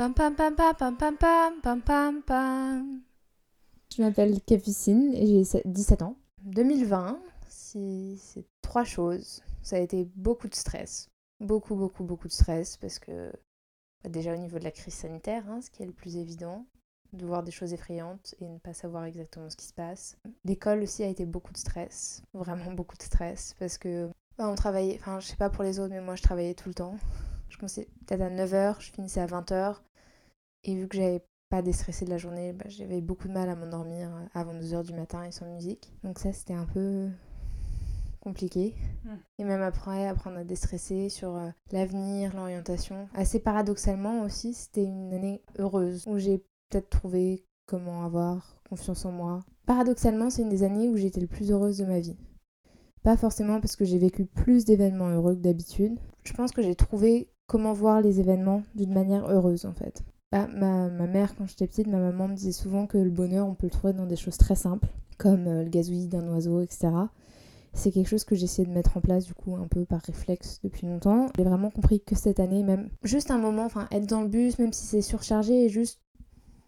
Pam pam pam pam pam pam pam pam pam pam. Je m'appelle Capucine et j'ai 17 ans. 2020, c'est trois choses. Ça a été beaucoup de stress. Beaucoup, beaucoup, beaucoup de stress parce que bah, déjà au niveau de la crise sanitaire, hein, ce qui est le plus évident, de voir des choses effrayantes et ne pas savoir exactement ce qui se passe. L'école aussi a été beaucoup de stress, vraiment beaucoup de stress parce que bah, on travaillait, enfin je sais pas pour les autres, mais moi je travaillais tout le temps. Je commençais peut-être à 9h, je finissais à 20h. Et vu que j'avais pas déstressé de la journée, bah, j'avais beaucoup de mal à m'endormir avant 2h du matin et sans musique. Donc ça c'était un peu compliqué. Hmm. Et même après, apprendre à déstresser sur euh, l'avenir, l'orientation. Assez paradoxalement aussi, c'était une année heureuse où j'ai peut-être trouvé comment avoir confiance en moi. Paradoxalement, c'est une des années où j'étais le plus heureuse de ma vie. Pas forcément parce que j'ai vécu plus d'événements heureux que d'habitude. Je pense que j'ai trouvé comment voir les événements d'une manière heureuse en fait. Bah, ma, ma, mère, quand j'étais petite, ma maman me disait souvent que le bonheur, on peut le trouver dans des choses très simples, comme euh, le gazouillis d'un oiseau, etc. C'est quelque chose que essayé de mettre en place, du coup, un peu par réflexe depuis longtemps. J'ai vraiment compris que cette année, même juste un moment, enfin, être dans le bus, même si c'est surchargé, et juste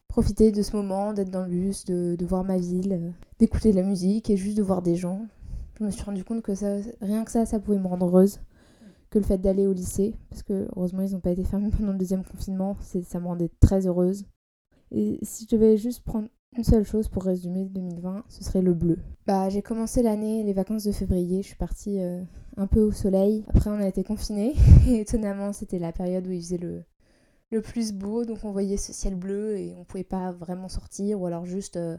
profiter de ce moment, d'être dans le bus, de, de voir ma ville, euh, d'écouter de la musique et juste de voir des gens. Je me suis rendu compte que ça, rien que ça, ça pouvait me rendre heureuse que le fait d'aller au lycée, parce que heureusement ils n'ont pas été fermés pendant le deuxième confinement, ça me rendait très heureuse. Et si je devais juste prendre une seule chose pour résumer 2020, ce serait le bleu. Bah j'ai commencé l'année, les vacances de février, je suis partie euh, un peu au soleil. Après on a été confinés et étonnamment c'était la période où il faisait le, le plus beau, donc on voyait ce ciel bleu et on pouvait pas vraiment sortir ou alors juste euh,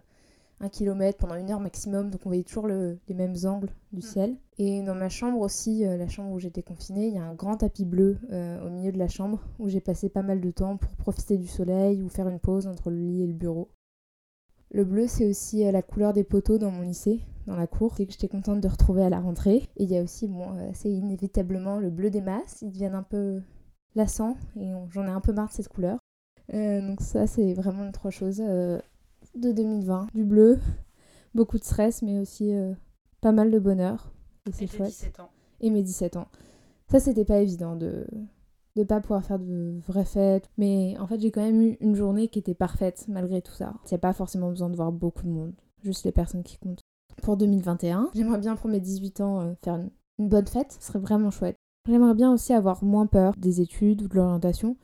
un kilomètre pendant une heure maximum, donc on voyait toujours les mêmes angles du mm. ciel. Et dans ma chambre aussi, euh, la chambre où j'étais confinée, il y a un grand tapis bleu euh, au milieu de la chambre où j'ai passé pas mal de temps pour profiter du soleil ou faire une pause entre le lit et le bureau. Le bleu, c'est aussi euh, la couleur des poteaux dans mon lycée, dans la cour, c'est que j'étais contente de retrouver à la rentrée. Et il y a aussi, bon, c'est inévitablement le bleu des masses, ils deviennent un peu lassants et j'en ai un peu marre de cette couleur. donc ça, c'est vraiment trois choses de 2020. Du bleu, beaucoup de stress, mais aussi euh, pas mal de bonheur. Et c'est chouette. 17 ans. Et mes 17 ans. Ça, c'était pas évident de de pas pouvoir faire de vraies fêtes. Mais en fait, j'ai quand même eu une journée qui était parfaite malgré tout ça. Il n'y a pas forcément besoin de voir beaucoup de monde, juste les personnes qui comptent. Pour 2021, j'aimerais bien pour mes 18 ans euh, faire une, une, bonne fête, ce serait vraiment chouette. J'aimerais bien aussi avoir moins peur des études ou de l'orientation.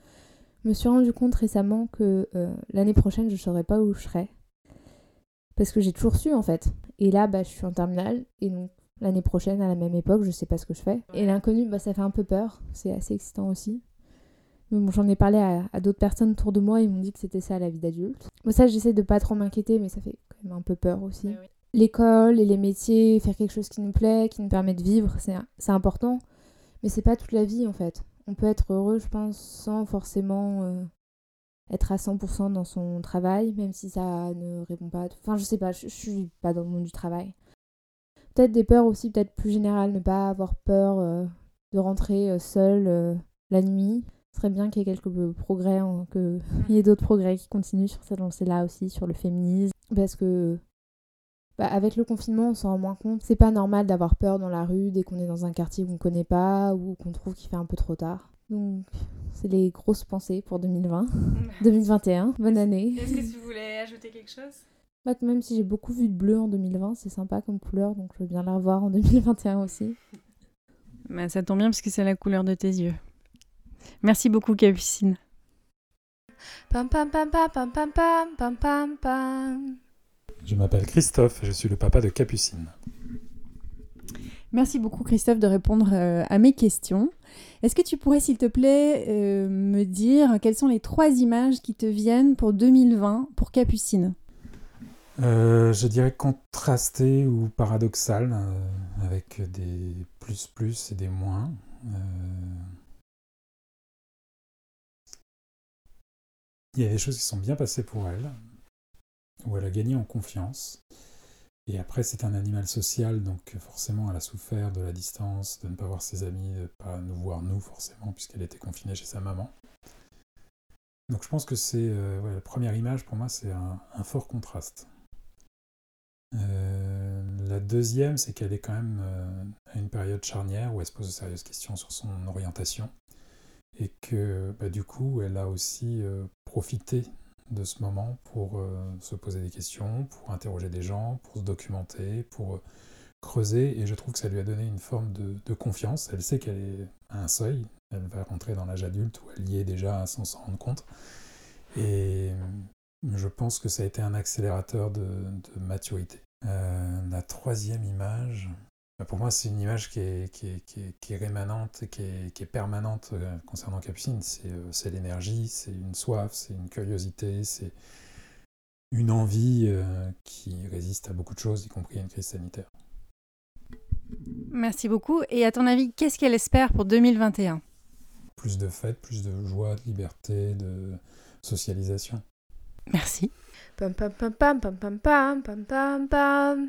Je me suis rendu compte récemment que euh, l'année prochaine, je ne saurais pas où je serais parce que j'ai toujours su en fait. Et là, bah, je suis en terminale et donc l'année prochaine, à la même époque, je sais pas ce que je fais. Et l'inconnu, bah, ça fait un peu peur. C'est assez excitant aussi. Mais bon, j'en ai parlé à, d'autres personnes autour de moi, ils m'ont dit que c'était ça la vie d'adulte. Moi, ça, j'essaie de pas trop m'inquiéter, mais ça fait quand même un peu peur aussi. L'école et les métiers, faire quelque chose qui nous plaît, qui nous permet de vivre, c'est important. Mais c'est pas toute la vie en fait. On peut être heureux, je pense, sans forcément euh, être à 100% dans son travail, même si ça ne répond pas. Enfin, je sais pas, je, suis pas dans le monde du travail. Peut-être des peurs aussi, peut-être plus générales, ne pas avoir peur euh, de rentrer euh, seule euh, la nuit. Ce serait bien qu'il y ait quelques progrès, qu'il y ait d'autres progrès qui continuent sur cette lancée-là aussi, sur le féminisme. Parce que bah, avec le confinement, on s'en rend moins compte. C'est pas normal d'avoir peur dans la rue dès qu'on est dans un quartier qu'on connaît pas ou qu'on trouve qu'il fait un peu trop tard. Donc, c'est les grosses pensées pour 2020, 2021. Bonne année. Est-ce que tu voulais ajouter quelque chose? Bah, même si j'ai beaucoup vu de bleu en 2020, c'est sympa comme couleur, donc je veux bien la revoir en 2021 aussi. Bah, ça tombe bien parce que c'est la couleur de tes yeux. Merci beaucoup, Capucine. Pam pam pam pam pam pam pam pam. Je m'appelle Christophe, je suis le papa de Capucine. Merci beaucoup Christophe de répondre euh, à mes questions. Est-ce que tu pourrais s'il te plaît euh, me dire quelles sont les trois images qui te viennent pour 2020 pour Capucine? Euh, Je dirais contrasté ou paradoxal, avec des plus plus et des moins. Il y a des choses qui sont bien passées pour elle, où elle a gagné en confiance. Et après, c'est un animal social, donc forcément, elle a souffert de la distance, de ne pas voir ses amis, de ne pas nous voir nous, forcément, puisqu'elle était confinée chez sa maman. Donc je pense que c'est euh, la première image pour moi, c'est un, fort contraste. Euh, la deuxième, c'est qu'elle est quand même euh, à une période charnière où elle se pose de sérieuses questions sur son orientation et que bah, du coup, elle a aussi profité de ce moment pour euh, se poser des questions, pour interroger des gens, pour se documenter, pour euh, creuser. Et je trouve que ça lui a donné une forme de, confiance. Elle sait qu'elle est à un seuil. Elle va rentrer dans l'âge adulte où elle y est déjà sans s'en rendre compte. Et je pense que ça a été un accélérateur de, maturité. Euh, la troisième image, pour moi, c'est une image qui est, qui est, qui est, qui est rémanente, qui est, qui est permanente euh, concernant Capucine. Euh, c'est l'énergie, c'est une soif, c'est une curiosité, c'est une envie euh, qui résiste à beaucoup de choses, y compris à une crise sanitaire. Merci beaucoup. Et à ton avis, qu'est-ce qu'elle espère pour 2021 Plus de fêtes, plus de joie, de liberté, de socialisation. Merci. Pam pam pam pam pam pam pam pam pam pam